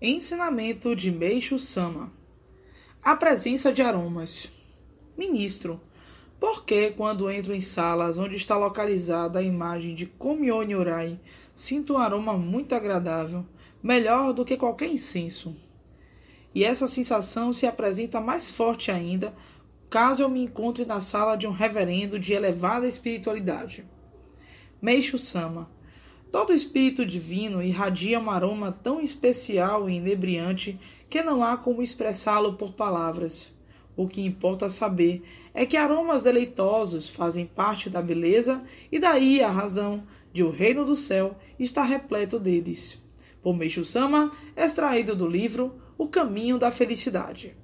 Ensinamento de Meixo Sama A presença de aromas. Ministro, por que, quando entro em salas onde está localizada a imagem de Komyo Nyorai, sinto um aroma muito agradável, melhor do que qualquer incenso? E essa sensação se apresenta mais forte ainda caso eu me encontre na sala de um reverendo de elevada espiritualidade. Meixo Sama Todo espírito divino irradia um aroma tão especial e inebriante que não há como expressá-lo por palavras. O que importa saber é que aromas deleitosos fazem parte da beleza e daí a razão de o reino do céu estar repleto deles. Por Meixo Sama, extraído do livro O Caminho da Felicidade.